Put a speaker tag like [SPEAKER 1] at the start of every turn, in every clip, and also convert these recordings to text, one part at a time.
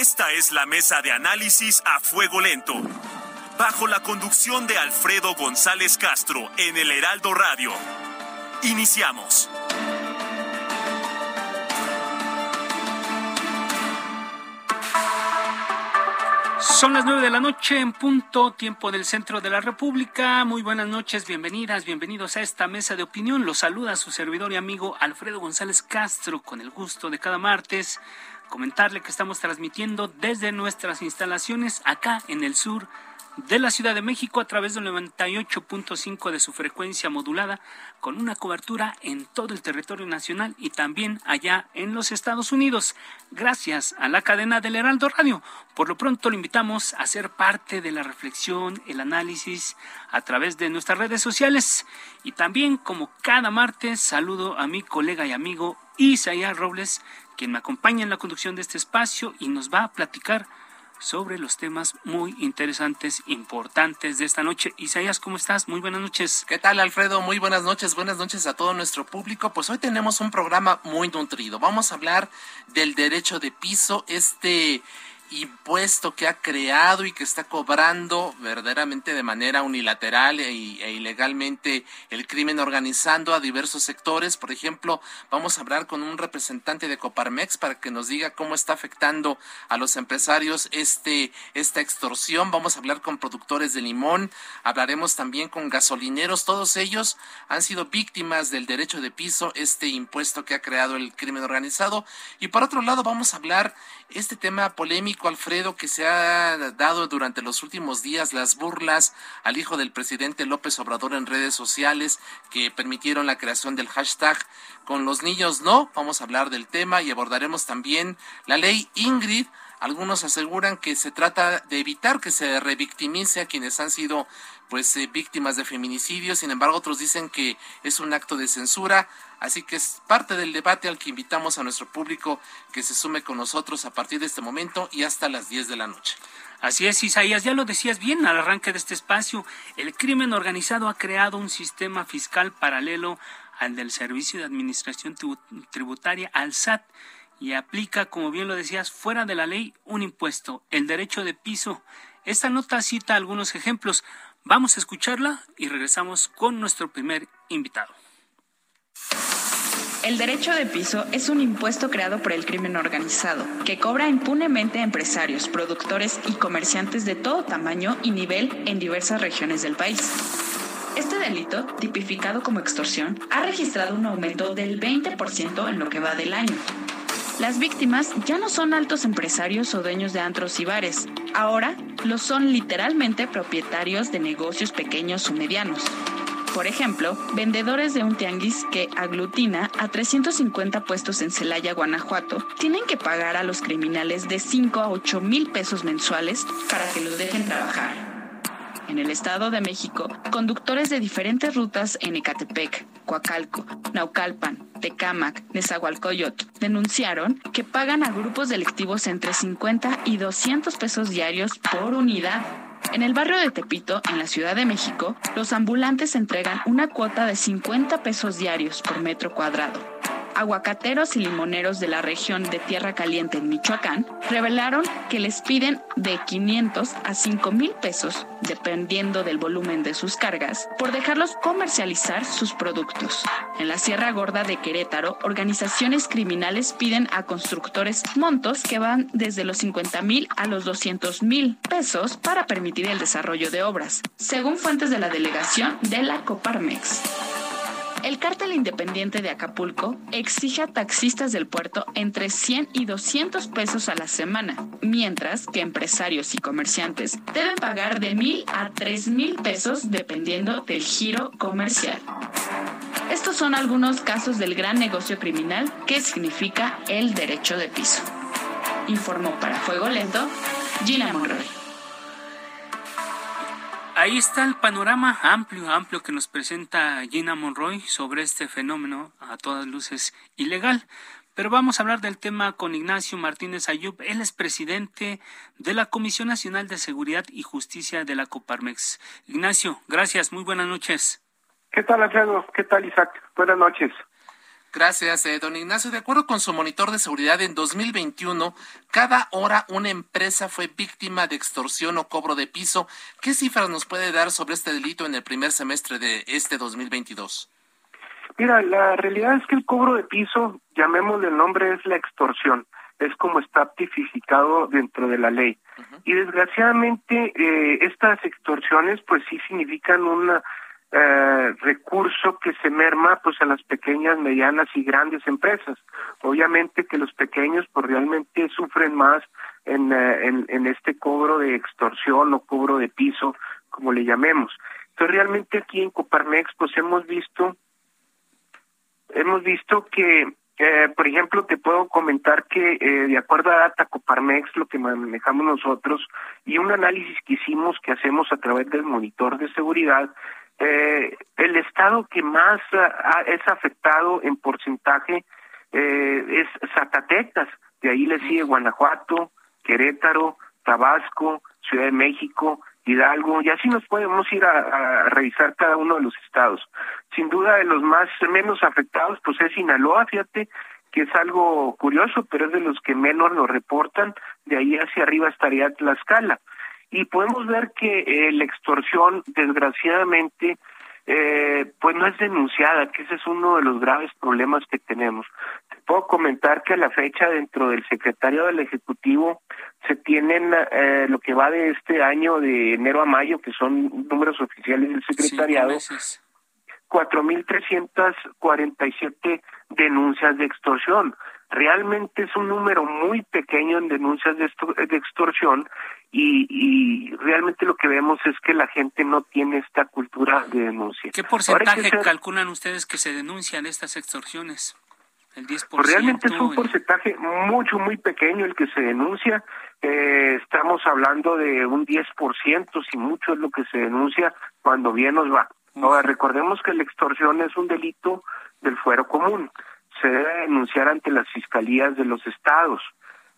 [SPEAKER 1] Esta es la mesa de análisis a fuego lento. Bajo la conducción de Alfredo González Castro en el Heraldo Radio. Iniciamos.
[SPEAKER 2] Son las nueve de la noche en punto, tiempo del centro de la República. Muy buenas noches, bienvenidas, bienvenidos a esta mesa de opinión. Los saluda su servidor y amigo Alfredo González Castro con el gusto de cada martes comentarle que estamos transmitiendo desde nuestras instalaciones acá en el sur de la Ciudad de México a través del 98.5 de su frecuencia modulada con una cobertura en todo el territorio nacional y también allá en los Estados Unidos, gracias a la cadena del Heraldo Radio. Por lo pronto lo invitamos a ser parte de la reflexión, el análisis a través de nuestras redes sociales y también como cada martes saludo a mi colega y amigo Isaías Robles, quien me acompaña en la conducción de este espacio y nos va a platicar sobre los temas muy interesantes, importantes de esta noche. Isaías, ¿cómo estás? Muy buenas noches.
[SPEAKER 3] ¿Qué tal, Alfredo? Muy buenas noches. Buenas noches a todo nuestro público. Pues hoy tenemos un programa muy nutrido. Vamos a hablar del derecho de piso, este impuesto que ha creado y que está cobrando verdaderamente de manera unilateral e, e, ilegalmente el crimen organizando a diversos sectores. Por ejemplo, vamos a hablar con un representante de Coparmex para que nos diga cómo está afectando a los empresarios este esta extorsión. Vamos a hablar con productores de limón, hablaremos también con gasolineros. Todos ellos han sido víctimas del derecho de piso, este impuesto que ha creado el crimen organizado. Y por otro lado, vamos a hablar este tema polémico, Alfredo, que se ha dado durante los últimos días, las burlas al hijo del presidente López Obrador en redes sociales que permitieron la creación del hashtag con los niños no. Vamos a hablar del tema y abordaremos también la ley Ingrid. Algunos aseguran que se trata de evitar que se revictimice a quienes han sido pues eh, víctimas de feminicidio, sin embargo otros dicen que es un acto de censura, así que es parte del debate al que invitamos a nuestro público que se sume con nosotros a partir de este momento y hasta las 10 de la noche.
[SPEAKER 2] Así es, Isaías, ya lo decías bien al arranque de este espacio, el crimen organizado ha creado un sistema fiscal paralelo al del Servicio de Administración Tributaria, al SAT, y aplica, como bien lo decías, fuera de la ley un impuesto, el derecho de piso. Esta nota cita algunos ejemplos. Vamos a escucharla y regresamos con nuestro primer invitado.
[SPEAKER 4] El derecho de piso es un impuesto creado por el crimen organizado, que cobra impunemente a empresarios, productores y comerciantes de todo tamaño y nivel en diversas regiones del país. Este delito, tipificado como extorsión, ha registrado un aumento del 20% en lo que va del año. Las víctimas ya no son altos empresarios o dueños de antros y bares, ahora lo son literalmente propietarios de negocios pequeños o medianos. Por ejemplo, vendedores de un tianguis que aglutina a 350 puestos en Celaya, Guanajuato, tienen que pagar a los criminales de 5 a 8 mil pesos mensuales para que los dejen trabajar en el Estado de México, conductores de diferentes rutas en Ecatepec, Coacalco, Naucalpan, Tecámac, Nezahualcóyotl denunciaron que pagan a grupos delictivos entre 50 y 200 pesos diarios por unidad. En el barrio de Tepito, en la Ciudad de México, los ambulantes entregan una cuota de 50 pesos diarios por metro cuadrado aguacateros y limoneros de la región de Tierra Caliente en Michoacán revelaron que les piden de 500 a 5 mil pesos, dependiendo del volumen de sus cargas, por dejarlos comercializar sus productos. En la Sierra Gorda de Querétaro, organizaciones criminales piden a constructores montos que van desde los 50 mil a los 200 mil pesos para permitir el desarrollo de obras, según fuentes de la delegación de la Coparmex. El cártel independiente de Acapulco exige a taxistas del puerto entre 100 y 200 pesos a la semana, mientras que empresarios y comerciantes deben pagar de mil a tres mil pesos dependiendo del giro comercial. Estos son algunos casos del gran negocio criminal que significa el derecho de piso. Informó para Fuego Lento Gina Monroy.
[SPEAKER 2] Ahí está el panorama amplio, amplio que nos presenta Gina Monroy sobre este fenómeno a todas luces ilegal. Pero vamos a hablar del tema con Ignacio Martínez Ayub. Él es presidente de la Comisión Nacional de Seguridad y Justicia de la Coparmex. Ignacio, gracias. Muy buenas noches.
[SPEAKER 5] ¿Qué tal, Alfredo? ¿Qué tal, Isaac? Buenas noches.
[SPEAKER 3] Gracias, eh, don Ignacio. De acuerdo con su monitor de seguridad, en 2021, cada hora una empresa fue víctima de extorsión o cobro de piso. ¿Qué cifras nos puede dar sobre este delito en el primer semestre de este 2022?
[SPEAKER 5] Mira, la realidad es que el cobro de piso, llamémosle el nombre, es la extorsión. Es como está tipificado dentro de la ley. Y desgraciadamente, eh, estas extorsiones, pues sí significan una eh, recurso que se merma pues a las pequeñas, medianas y grandes empresas. Obviamente que los pequeños pues realmente sufren más en, eh, en, en este cobro de extorsión o cobro de piso, como le llamemos. Entonces realmente aquí en Coparmex pues hemos visto hemos visto que eh, por ejemplo, te puedo comentar que eh, de acuerdo a Data Coparmex, lo que manejamos nosotros, y un análisis que hicimos, que hacemos a través del monitor de seguridad, eh, el estado que más ah, es afectado en porcentaje eh, es Zacatecas, de ahí le sigue Guanajuato, Querétaro, Tabasco, Ciudad de México, Hidalgo, y así nos podemos ir a, revisar cada uno de los estados. Sin duda de los más menos afectados, pues es Sinaloa, fíjate, que es algo curioso, pero es de los que menos lo reportan, de ahí hacia arriba estaría Tlaxcala y podemos ver que eh, la extorsión, desgraciadamente, eh, pues no es denunciada, que ese es uno de los graves problemas que tenemos. Te puedo comentar que a la fecha dentro del secretario del Ejecutivo se tienen eh, lo que va de este año de enero a mayo, que son números oficiales del secretariado, cuatro mil trescientas cuarenta y siete denuncias de extorsión. Realmente es un número muy pequeño en denuncias de, de extorsión y, y, realmente lo que vemos es que la gente no tiene esta cultura de denuncia.
[SPEAKER 2] ¿Qué porcentaje calculan ustedes que se denuncian estas extorsiones? ¿El 10%?
[SPEAKER 5] Pues realmente es un porcentaje mucho, muy pequeño el que se denuncia. Eh, estamos hablando de un 10%, si mucho es lo que se denuncia cuando bien nos va. Ahora, recordemos que la extorsión es un delito del fuero común. Se debe denunciar ante las fiscalías de los estados.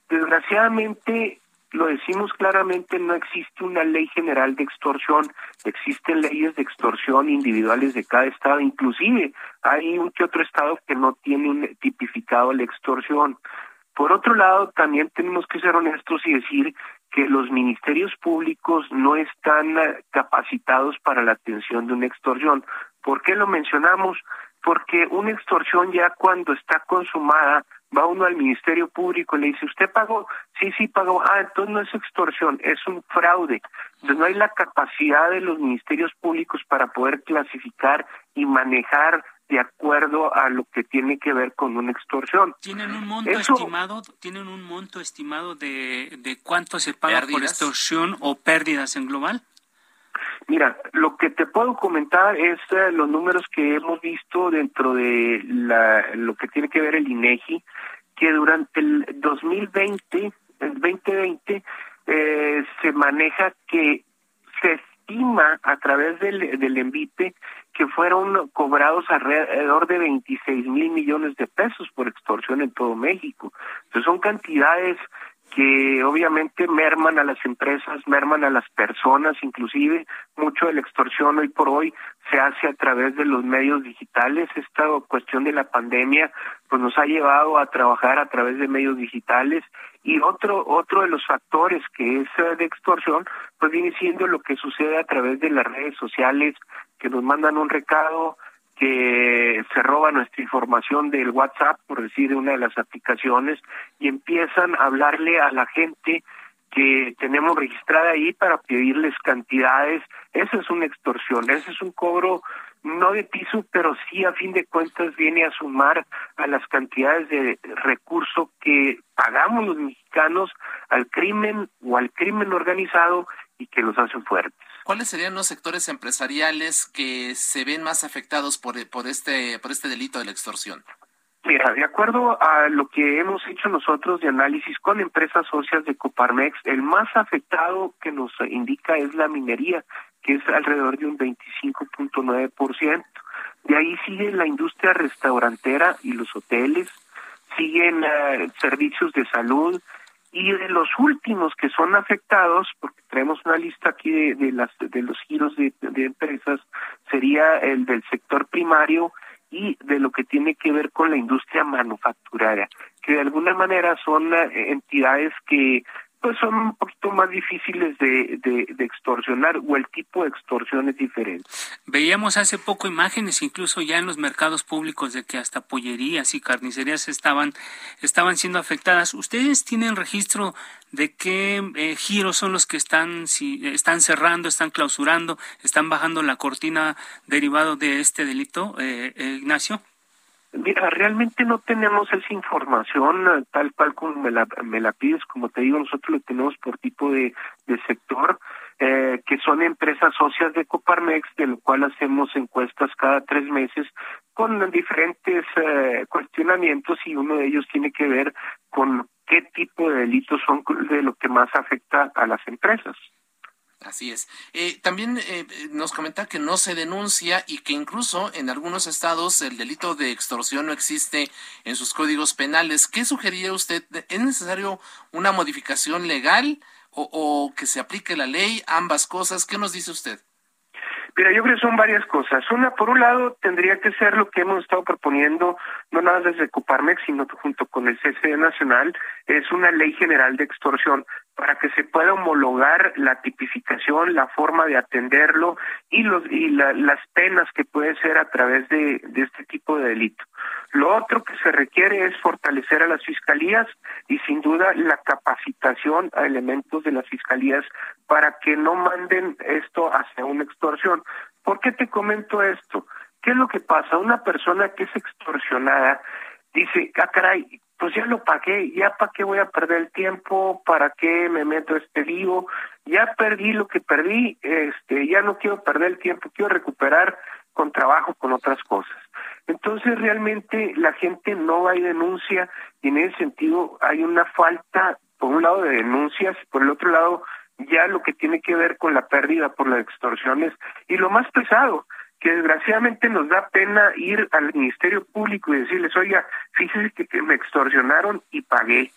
[SPEAKER 5] Desgraciadamente, lo decimos claramente, no existe una ley general de extorsión, existen leyes de extorsión individuales de cada estado, inclusive hay un que otro estado que no tiene un tipificado la extorsión. Por otro lado, también tenemos que ser honestos y decir que los ministerios públicos no están eh, capacitados para la atención de una extorsión. ¿Por qué lo mencionamos? Porque una extorsión ya cuando está consumada va uno al Ministerio Público y le dice, ¿usted pagó? Sí, sí, pagó. Ah, entonces no es extorsión, es un fraude. Entonces no hay la capacidad de los ministerios públicos para poder clasificar y manejar de acuerdo a lo que tiene que ver con una extorsión.
[SPEAKER 2] ¿Tienen un monto estimado, tienen un monto estimado de, de cuánto se paga por extorsión o pérdidas en global?
[SPEAKER 5] Mira, lo que te puedo comentar es eh, los números que hemos visto dentro de la, lo que tiene que ver el INEGI, que durante el 2020, el 2020, eh, se maneja que se estima a través del, del envite que fueron cobrados alrededor de 26 mil millones de pesos por extorsión en todo México. Entonces son cantidades que obviamente merman a las empresas, merman a las personas, inclusive mucho de la extorsión hoy por hoy se hace a través de los medios digitales. Esta cuestión de la pandemia pues nos ha llevado a trabajar a través de medios digitales y otro otro de los factores que es eh, de extorsión pues viene siendo lo que sucede a través de las redes sociales que nos mandan un recado que se roba nuestra información del WhatsApp, por decir una de las aplicaciones, y empiezan a hablarle a la gente que tenemos registrada ahí para pedirles cantidades. Esa es una extorsión, ese es un cobro no de piso, pero sí a fin de cuentas viene a sumar a las cantidades de recurso que pagamos los mexicanos al crimen o al crimen organizado y que los hacen fuertes.
[SPEAKER 3] ¿Cuáles serían los sectores empresariales que se ven más afectados por, por, este, por este delito de la extorsión?
[SPEAKER 5] Mira, de acuerdo a lo que hemos hecho nosotros de análisis con empresas socias de Coparmex, el más afectado que nos indica es la minería, que es alrededor de un 25.9%. De ahí sigue la industria restaurantera y los hoteles, siguen eh, servicios de salud y de los últimos que son afectados, porque tenemos una lista aquí de, de las de los giros de, de empresas, sería el del sector primario y de lo que tiene que ver con la industria manufacturera, que de alguna manera son eh, entidades que pues son un poquito más difíciles de, de, extorsionar o el tipo de extorsión es diferente.
[SPEAKER 2] Veíamos hace poco imágenes, incluso ya en los mercados públicos, de que hasta pollerías y carnicerías estaban, estaban siendo afectadas. ¿Ustedes tienen registro de qué eh, giros son los que están, si, están cerrando, están clausurando, están bajando la cortina derivado de este delito, eh, Ignacio?
[SPEAKER 5] Mira, realmente no tenemos esa información eh, tal cual como me la, me la pides, como te digo, nosotros lo tenemos por tipo de, sector, eh, que son empresas socias de Coparmex, de lo cual hacemos encuestas cada tres meses con diferentes eh, cuestionamientos y uno de ellos tiene que ver con qué tipo de delitos son de lo que más afecta a las empresas.
[SPEAKER 3] Así es. Eh, también eh, nos comenta que no se denuncia y que incluso en algunos estados el delito de extorsión no existe en sus códigos penales. ¿Qué sugería usted? ¿Es necesario una modificación legal o, o que se aplique la ley? Ambas cosas. ¿Qué nos dice usted?
[SPEAKER 5] Mira, yo creo que son varias cosas. Una, por un lado, tendría que ser lo que hemos estado proponiendo, no nada desde Coparmex, sino junto con el CCE Nacional, es una ley general de extorsión para que se pueda homologar la tipificación, la forma de atenderlo y los y las penas que puede ser a través de, de este tipo de delito. Lo otro que se requiere es fortalecer a las fiscalías y sin duda la capacitación a elementos de las fiscalías para que no manden esto hacia una extorsión. ¿Por qué te comento esto? ¿Qué es lo que pasa? Una persona que es extorsionada dice, ah, caray, pues ya lo pagué, ya para qué voy a perder el tiempo, para qué me meto este lío, ya perdí lo que perdí, este, ya no quiero perder el tiempo, quiero recuperar con trabajo, con otras cosas. Entonces realmente la gente no va y denuncia y en ese sentido hay una falta, por un lado, de denuncias, por el otro lado, ya lo que tiene que ver con la pérdida por las extorsiones y lo más pesado, que desgraciadamente nos da pena ir al Ministerio Público y decirles, oiga, fíjese que, me extorsionaron y pagué.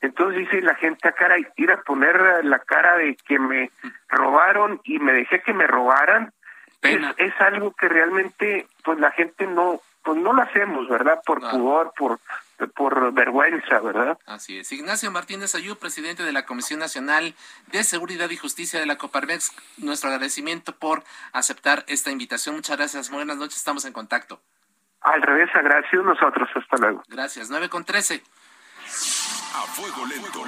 [SPEAKER 5] Entonces dice la gente a ah, cara, ir a poner la cara de que me robaron y me dejé que me robaran, es, es, algo que realmente pues la gente no pues no lo hacemos, ¿verdad? Por pudor, por por vergüenza, ¿verdad?
[SPEAKER 3] Así es. Ignacio Martínez Ayú, presidente de la Comisión Nacional de Seguridad y Justicia de la Coparmex, nuestro agradecimiento por aceptar esta invitación. Muchas gracias. Buenas noches, estamos en contacto.
[SPEAKER 5] Al revés, gracias nosotros. Hasta luego.
[SPEAKER 3] Gracias. 9 con 13.
[SPEAKER 1] A fuego lento.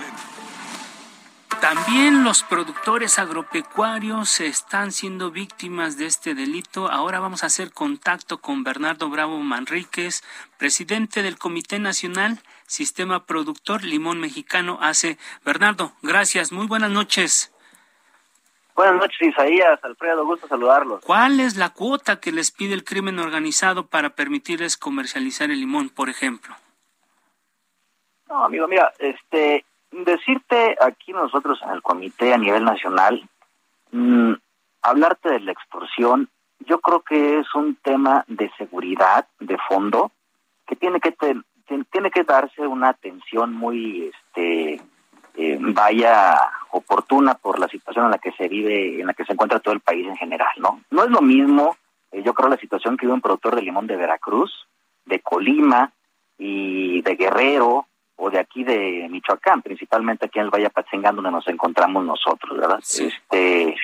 [SPEAKER 2] También los productores agropecuarios están siendo víctimas de este delito. Ahora vamos a hacer contacto con Bernardo Bravo Manríquez, presidente del Comité Nacional Sistema Productor Limón Mexicano ACE. Bernardo, gracias. Muy buenas noches.
[SPEAKER 6] Buenas noches, Isaías. Alfredo, gusto saludarlos.
[SPEAKER 2] ¿Cuál es la cuota que les pide el crimen organizado para permitirles comercializar el limón, por ejemplo?
[SPEAKER 6] No, amigo, mira, este, decirte aquí nosotros en el comité a nivel nacional, mm, hablarte de la extorsión, yo creo que es un tema de seguridad de fondo que tiene que tiene que darse una atención muy este eh, vaya oportuna por la situación en la que se vive en la que se encuentra todo el país en general no no es lo mismo eh, yo creo la situación que vive un productor de limón de Veracruz de Colima y de Guerrero o de aquí de Michoacán, principalmente aquí en el Valle Patzingán, donde nos encontramos nosotros, ¿verdad? Este,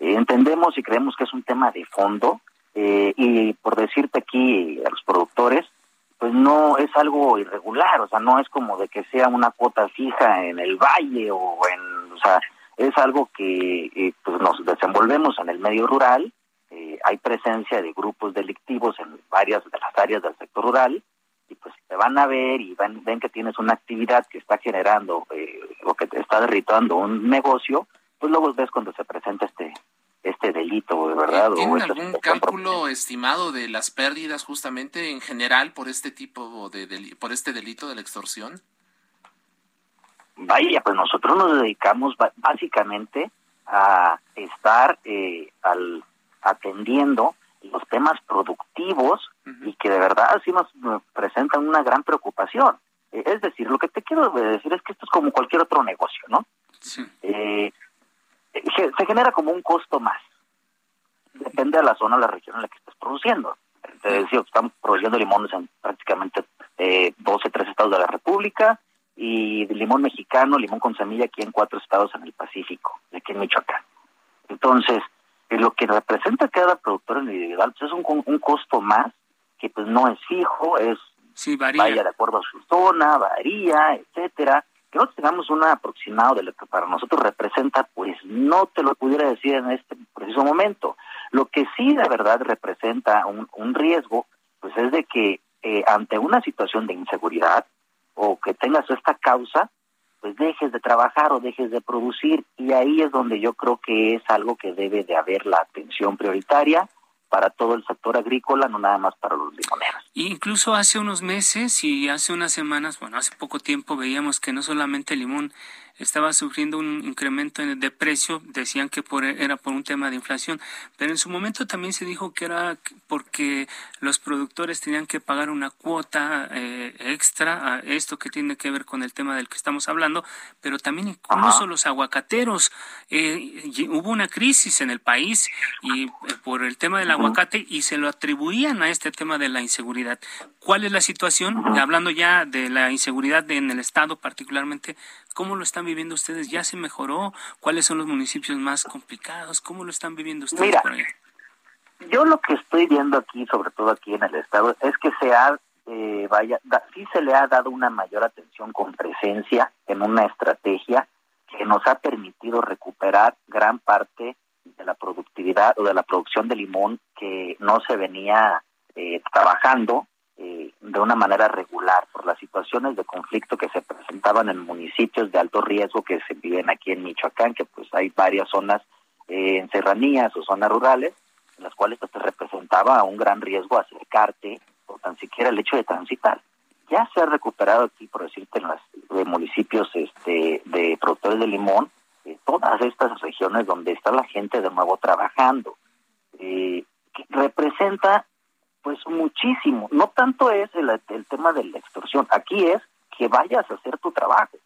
[SPEAKER 6] entendemos y creemos que es un tema de fondo, eh, y por decirte aquí a los productores, pues no es algo irregular, o sea, no es como de que sea una cuota fija en el valle o en, o sea, es algo que eh, pues nos desenvolvemos en el medio rural, eh, hay presencia de grupos delictivos en varias de las áreas del sector rural, y pues te van a ver y ven que tienes una actividad que está generando eh, o que te está derritando un negocio, pues luego ves cuando se presenta este este delito, ¿verdad?
[SPEAKER 3] ¿Tienen algún cálculo estimado de las pérdidas justamente en general por este tipo de, por este delito de la extorsión?
[SPEAKER 6] Vaya, pues nosotros nos dedicamos básicamente a estar eh, al, atendiendo los temas productivos y que de verdad sí nos presentan una gran preocupación. Eh, es decir, lo que te quiero decir es que esto es como cualquier otro negocio, ¿no? Eh, se, genera como un costo más. Depende de la zona, la región en la que estés produciendo. Te decía, estamos produciendo limones en prácticamente eh, 12, 13 estados de la República y limón mexicano, limón con semilla aquí en cuatro estados en el Pacífico, aquí en Michoacán. Entonces, lo que representa cada productor individual pues es un, un costo más que pues no es fijo, es vaya de acuerdo a su zona, varía, etcétera. Que no tengamos un aproximado de lo que para nosotros representa, pues no te lo pudiera decir en este preciso momento. Lo que sí de verdad representa un, un riesgo, pues es de que eh, ante una situación de inseguridad o que tengas esta causa, pues dejes de trabajar o dejes de producir y ahí es donde yo creo que es algo que debe de haber la atención prioritaria para todo el sector agrícola, no nada más para los limoneros.
[SPEAKER 2] Incluso hace unos meses y hace unas semanas, bueno, hace poco tiempo veíamos que no solamente el limón estaba sufriendo un incremento de precio, decían que por, era por un tema de inflación, pero en su momento también se dijo que era porque los productores tenían que pagar una cuota eh, extra a esto que tiene que ver con el tema del que estamos hablando, pero también incluso los aguacateros. Eh, hubo una crisis en el país y eh, por el tema del aguacate y se lo atribuían a este tema de la inseguridad. ¿Cuál es la situación? Hablando ya de la inseguridad en el Estado particularmente, ¿Cómo lo están viviendo ustedes? ¿Ya se mejoró? ¿Cuáles son los municipios más complicados? ¿Cómo lo están viviendo ustedes
[SPEAKER 6] Mira, Yo lo que estoy viendo aquí, sobre todo aquí en el estado, es que se ha, eh, vaya, sí se le ha dado una mayor atención con presencia en una estrategia que nos ha permitido recuperar gran parte de la productividad o de la producción de limón que no se venía eh, trabajando eh, de una manera regular por las situaciones de conflicto que se presentaban en municipios de alto riesgo que se viven aquí en Michoacán, que pues hay varias zonas eh, en serranías o zonas rurales, en las cuales pues, te representaba un gran riesgo acercarte o tan siquiera el hecho de transitar. Ya se ha recuperado aquí, por decirte, en los municipios este, de productores de limón, eh, todas estas regiones donde está la gente de nuevo trabajando. Eh, representa pues muchísimo. No tanto es el, tema de la extorsión, aquí es que vayas a hacer tu trabajo,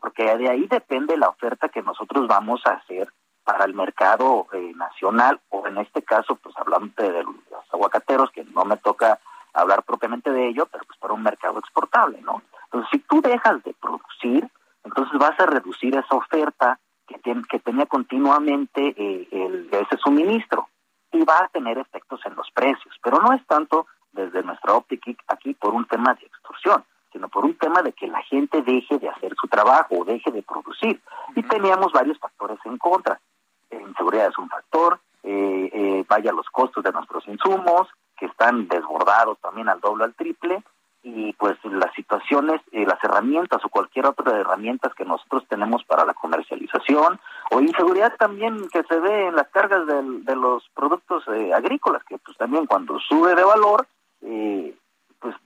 [SPEAKER 6] porque de ahí depende la oferta que nosotros vamos a hacer para el mercado eh, nacional, o en este caso, pues hablando de los aguacateros, que no me toca hablar propiamente de ello, pero pues para un mercado exportable, ¿no? Entonces, si tú dejas de producir, entonces vas a reducir esa oferta que, que tenía continuamente eh, el, ese suministro y va a tener efectos en los precios, pero no es tanto desde nuestra óptica aquí por un tema de extorsión, sino por un tema de que la gente deje de hacer su trabajo o deje de producir. Y teníamos varios factores en contra. La inseguridad es un factor, eh, eh, vaya los costos de nuestros insumos, que están desbordados también al doble, al triple, y pues las situaciones, eh, las herramientas o cualquier otra de herramientas que nosotros tenemos para la comercialización o inseguridad también que se ve en las cargas de los productos eh, agrícolas, que pues también cuando sube de valor, eh, pues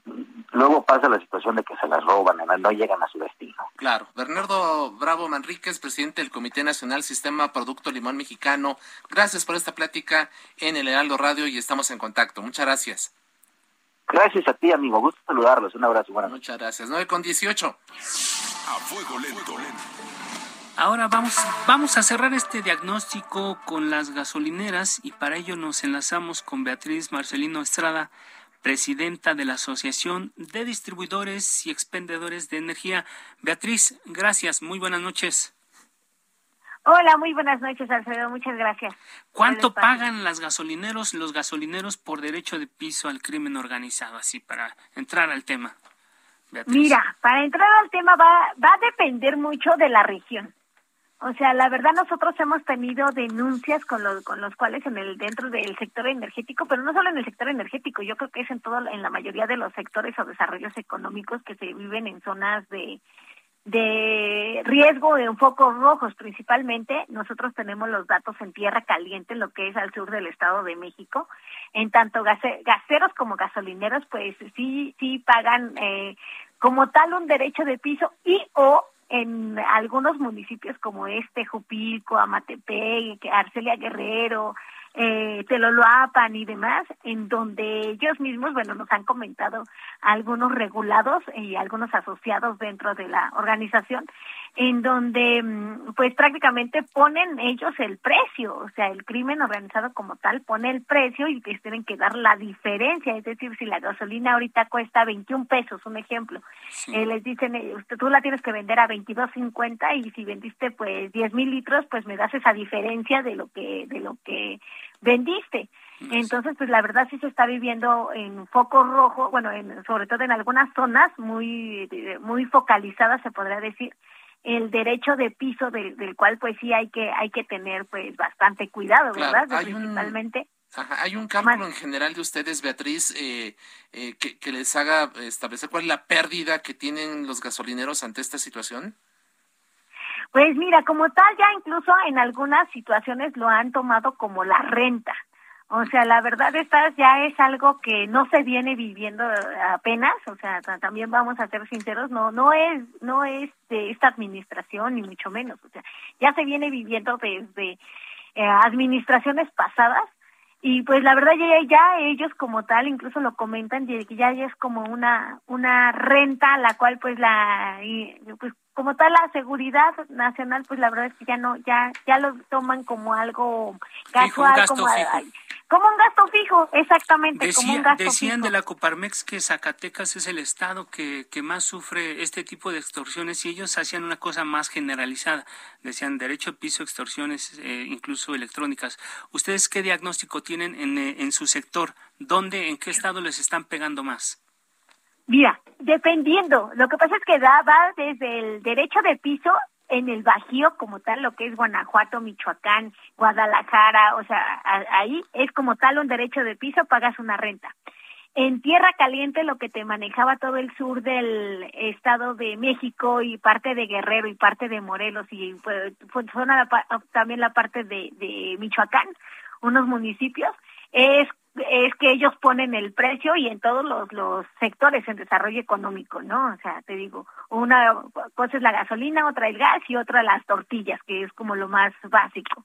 [SPEAKER 6] luego pasa la situación de que se las roban, no llegan a su destino.
[SPEAKER 3] Claro. Bernardo Bravo Manríquez, presidente del Comité Nacional Sistema Producto Limón Mexicano, gracias por esta plática en el Heraldo Radio y estamos en contacto. Muchas gracias.
[SPEAKER 6] Gracias a ti, amigo. Gusto saludarlos. Un abrazo. Buenas
[SPEAKER 3] Muchas gracias. 9 con 18.
[SPEAKER 1] A fuego lento.
[SPEAKER 2] Ahora vamos, vamos a cerrar este diagnóstico con las gasolineras y para ello nos enlazamos con Beatriz Marcelino Estrada, presidenta de la Asociación de Distribuidores y Expendedores de Energía. Beatriz, gracias. Muy buenas noches.
[SPEAKER 7] Hola, muy buenas noches, Alfredo. Muchas gracias.
[SPEAKER 2] ¿Cuánto pagan las gasolineros, los gasolineros por derecho de piso al crimen organizado? Así para entrar al tema.
[SPEAKER 7] Mira, para entrar al tema va, va a depender mucho de la región. O sea, la verdad nosotros hemos tenido denuncias con los con los cuales en el dentro del sector energético, pero no solo en el sector energético, yo creo que es en todo en la mayoría de los sectores o desarrollos económicos que se viven en zonas de de riesgo en focos rojos principalmente. Nosotros tenemos los datos en tierra caliente, lo que es al sur del Estado de México. En tanto gaseros como gasolineros, pues sí, sí pagan eh, como tal un derecho de piso y o en algunos municipios como este, Jupilco, Amatepec, Arcelia Guerrero, eh, Teloloapan y demás, en donde ellos mismos, bueno, nos han comentado algunos regulados y algunos asociados dentro de la organización, en donde mm, pues prácticamente ponen ellos el precio, o sea, el crimen organizado como tal pone el precio y les tienen que dar la diferencia, es decir, si la gasolina ahorita cuesta 21 pesos, un ejemplo, eh, les dicen, eh, tú la tienes que vender a 22.50 y si vendiste pues 10 mil litros, pues me das esa diferencia de lo que, de lo que vendiste. Entonces, pues la verdad sí se está viviendo en foco rojo, bueno, en, sobre todo en algunas zonas muy, muy focalizadas, se podría decir, el derecho de piso del, del cual pues sí hay que hay que tener pues bastante cuidado, ¿verdad? Principalmente.
[SPEAKER 3] hay un cálculo en general de ustedes, Beatriz, eh, eh, que, que les haga establecer cuál es la pérdida que tienen los gasolineros ante esta situación.
[SPEAKER 7] Pues mira, como tal, ya incluso en algunas situaciones lo han tomado como la renta. O sea, la verdad esta ya es algo que no se viene viviendo apenas, o sea, también vamos a ser sinceros, no no es no es de esta administración ni mucho menos, o sea, ya se viene viviendo desde eh, administraciones pasadas y pues la verdad ya, ya ellos como tal incluso lo comentan que ya, ya es como una una renta la cual pues la pues como tal la seguridad nacional pues la verdad es que ya no ya ya lo toman como algo casual como como un gasto fijo, exactamente. como un gasto
[SPEAKER 2] decían de la Coparmex que Zacatecas es el estado que, que más sufre este tipo de extorsiones y ellos hacían una cosa más generalizada. Decían derecho a piso, extorsiones, eh, incluso electrónicas. ¿Ustedes qué diagnóstico tienen en, eh, en su sector? ¿Dónde, en qué estado les están pegando más?
[SPEAKER 7] Mira, dependiendo. Lo que pasa es que da, va desde el derecho de piso en el Bajío como tal, lo que es Guanajuato, Michoacán, Guadalajara, o sea, ahí es como tal un derecho de piso, pagas una renta. En Tierra Caliente lo que te manejaba todo el sur del Estado de México y parte de Guerrero y parte de Morelos y pues, también la parte de, de Michoacán, unos municipios, es es que ellos ponen el precio y en todos los, los sectores en desarrollo económico, ¿no? O sea, te digo, una cosa es la gasolina, otra el gas y otra las tortillas, que es como lo más básico.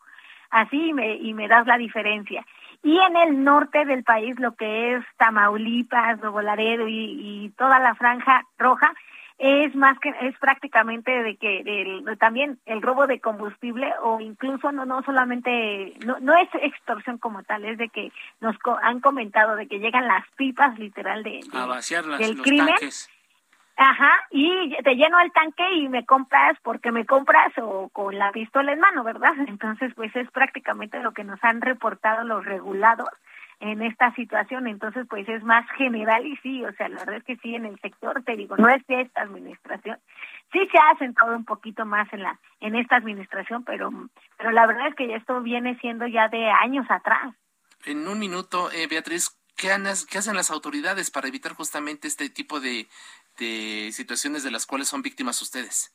[SPEAKER 7] Así me, y me das la diferencia. Y en el norte del país, lo que es Tamaulipas, Nuevo Laredo y, y toda la franja roja, es más que es prácticamente de que también el robo de combustible o incluso no no solamente no no es extorsión como tal es de que nos han comentado de que llegan las pipas literal de,
[SPEAKER 2] a vaciar las,
[SPEAKER 7] del crimen. Ajá, y te lleno el tanque y me compras porque me compras o con la pistola en mano, ¿verdad? Entonces, pues es prácticamente lo que nos han reportado los regulados en esta situación, entonces pues es más general y sí, o sea, la verdad es que sí en el sector, te digo, no es de esta administración, sí se ha sentado un poquito más en la en esta administración, pero pero la verdad es que esto viene siendo ya de años atrás.
[SPEAKER 3] En un minuto, eh, Beatriz, ¿qué, ¿qué hacen las autoridades para evitar justamente este tipo de, de situaciones de las cuales son víctimas ustedes?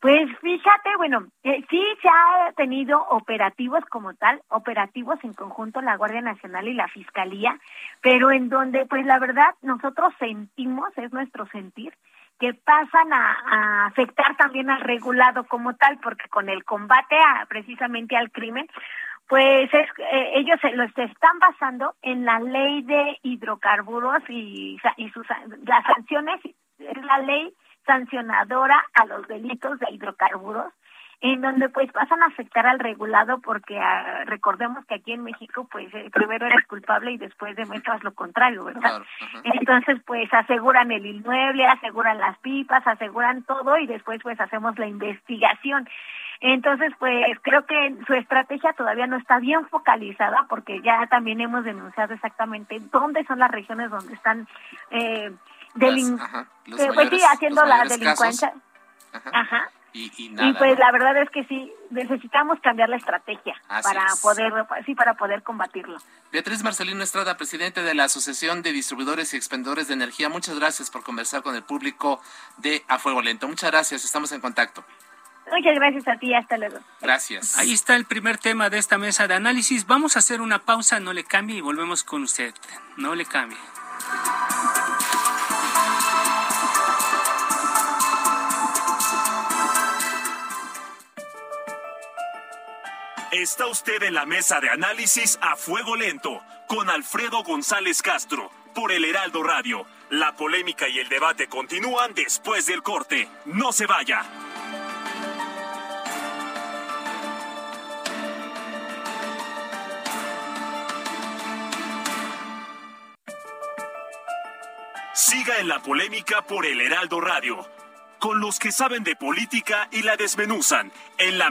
[SPEAKER 7] Pues fíjate, bueno, eh, sí se ha tenido operativos como tal, operativos en conjunto la Guardia Nacional y la Fiscalía, pero en donde pues la verdad nosotros sentimos, es nuestro sentir, que pasan a, afectar también al regulado como tal, porque con el combate a, precisamente al crimen, pues es, eh, ellos se, los están basando en la ley de hidrocarburos y, y sus, las sanciones, es la ley sancionadora a los delitos de hidrocarburos en donde pues pasan a afectar al regulado porque ah, recordemos que aquí en México pues eh, primero eres culpable y después demuestras lo contrario, ¿verdad? Entonces pues aseguran el inmueble, aseguran las pipas, aseguran todo y después pues hacemos la investigación. Entonces pues creo que su estrategia todavía no está bien focalizada porque ya también hemos denunciado exactamente dónde son las regiones donde están eh, delin eh, pues sí, haciendo la delincuencia. Ajá.
[SPEAKER 3] Y, nada,
[SPEAKER 7] y pues la verdad es que sí, necesitamos cambiar la estrategia para poder, sí, para poder combatirlo.
[SPEAKER 3] Beatriz Marcelino Estrada, presidente de la Asociación de Distribuidores y Expendedores de Energía, muchas gracias por conversar con el público de A Fuego Lento. Muchas gracias, estamos en contacto.
[SPEAKER 7] Muchas gracias a ti, hasta luego.
[SPEAKER 3] Gracias.
[SPEAKER 2] Ahí está el primer tema de esta mesa de análisis. Vamos a hacer una pausa, no le cambie y volvemos con usted. No le cambie.
[SPEAKER 1] Está usted en la mesa de análisis a fuego lento con Alfredo González Castro por el Heraldo Radio. La polémica y el debate continúan después del corte. No se vaya. Siga en la polémica por el Heraldo Radio, con los que saben de política y la desmenuzan en la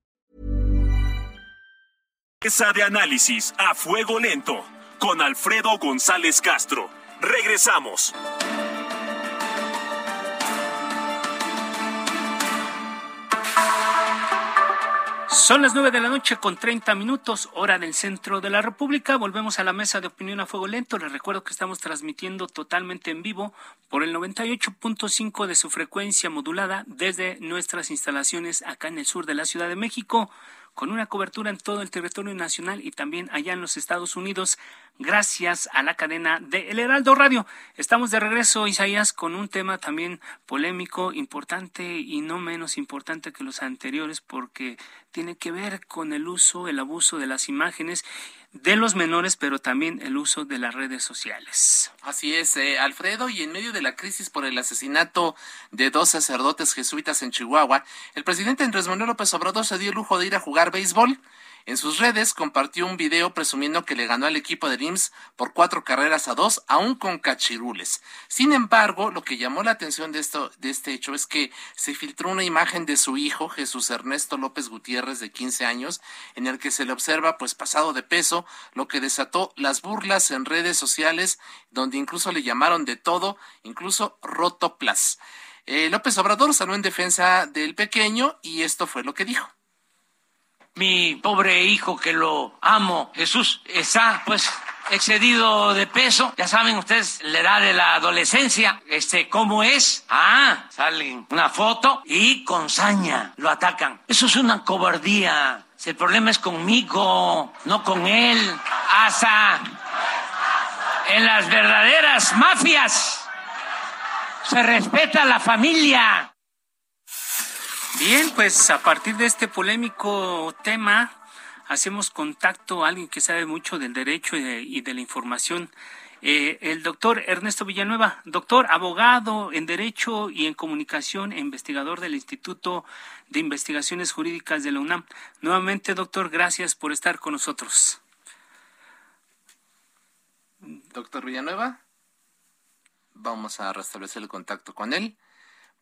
[SPEAKER 1] Esa de análisis a fuego lento con Alfredo González Castro. Regresamos.
[SPEAKER 2] Son las nueve de la noche con 30 minutos, hora del centro de la República. Volvemos a la mesa de opinión a fuego lento. Les recuerdo que estamos transmitiendo totalmente en vivo por el 98.5 de su frecuencia modulada desde nuestras instalaciones acá en el sur de la Ciudad de México con una cobertura en todo el territorio nacional y también allá en los Estados Unidos, gracias a la cadena de El Heraldo Radio. Estamos de regreso, Isaías, con un tema también polémico, importante y no menos importante que los anteriores, porque tiene que ver con el uso, el abuso de las imágenes de los menores, pero también el uso de las redes sociales.
[SPEAKER 3] Así es, eh, Alfredo, y en medio de la crisis por el asesinato de dos sacerdotes jesuitas en Chihuahua, el presidente Andrés Manuel López Obrador se dio el lujo de ir a jugar béisbol. En sus redes compartió un video presumiendo que le ganó al equipo de IMSS por cuatro carreras a dos, aún con cachirules. Sin embargo, lo que llamó la atención de, esto, de este hecho es que se filtró una imagen de su hijo, Jesús Ernesto López Gutiérrez, de 15 años, en el que se le observa pues pasado de peso, lo que desató las burlas en redes sociales, donde incluso le llamaron de todo, incluso rotoplas. Eh, López Obrador salió en defensa del pequeño y esto fue lo que dijo
[SPEAKER 8] mi pobre hijo que lo amo, Jesús, está pues excedido de peso. Ya saben ustedes la edad de la adolescencia, este, cómo es. Ah, salen una foto y con saña lo atacan. Eso es una cobardía. el problema es conmigo, no con él. Hasta en las verdaderas mafias se respeta la familia.
[SPEAKER 2] Bien, pues a partir de este polémico tema, hacemos contacto a alguien que sabe mucho del derecho y de, la información. Eh, el doctor Ernesto Villanueva, doctor, abogado en Derecho y en Comunicación investigador del Instituto de Investigaciones Jurídicas de la UNAM. Nuevamente, doctor, gracias por estar con nosotros.
[SPEAKER 3] Doctor Villanueva, vamos a restablecer el contacto con él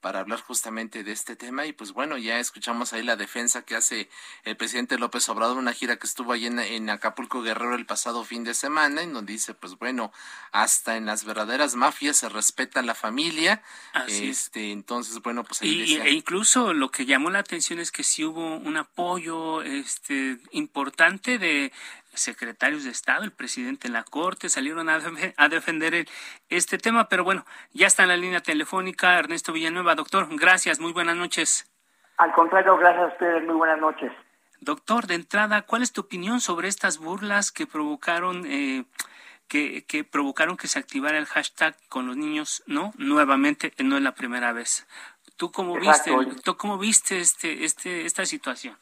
[SPEAKER 3] para hablar justamente de este tema y pues bueno, ya escuchamos ahí la defensa que hace el presidente López Obrador, una gira que estuvo ahí en, Acapulco Guerrero el pasado fin de semana, en donde dice pues bueno, hasta en las verdaderas mafias se respeta la familia, este, entonces bueno, pues ahí
[SPEAKER 2] y, e incluso lo que llamó la atención es que sí hubo un apoyo este importante de secretarios de Estado, el presidente en la Corte, salieron a, defender este tema, pero bueno, ya está en la línea telefónica Ernesto Villanueva. Doctor, gracias, muy buenas noches.
[SPEAKER 9] Al contrario, gracias a ustedes, muy buenas noches.
[SPEAKER 2] Doctor, de entrada, ¿cuál es tu opinión sobre estas burlas que provocaron eh, que, que, provocaron que se activara el hashtag con los niños? No, nuevamente, no es la primera vez. ¿Tú cómo viste, tú cómo viste este, este, esta situación?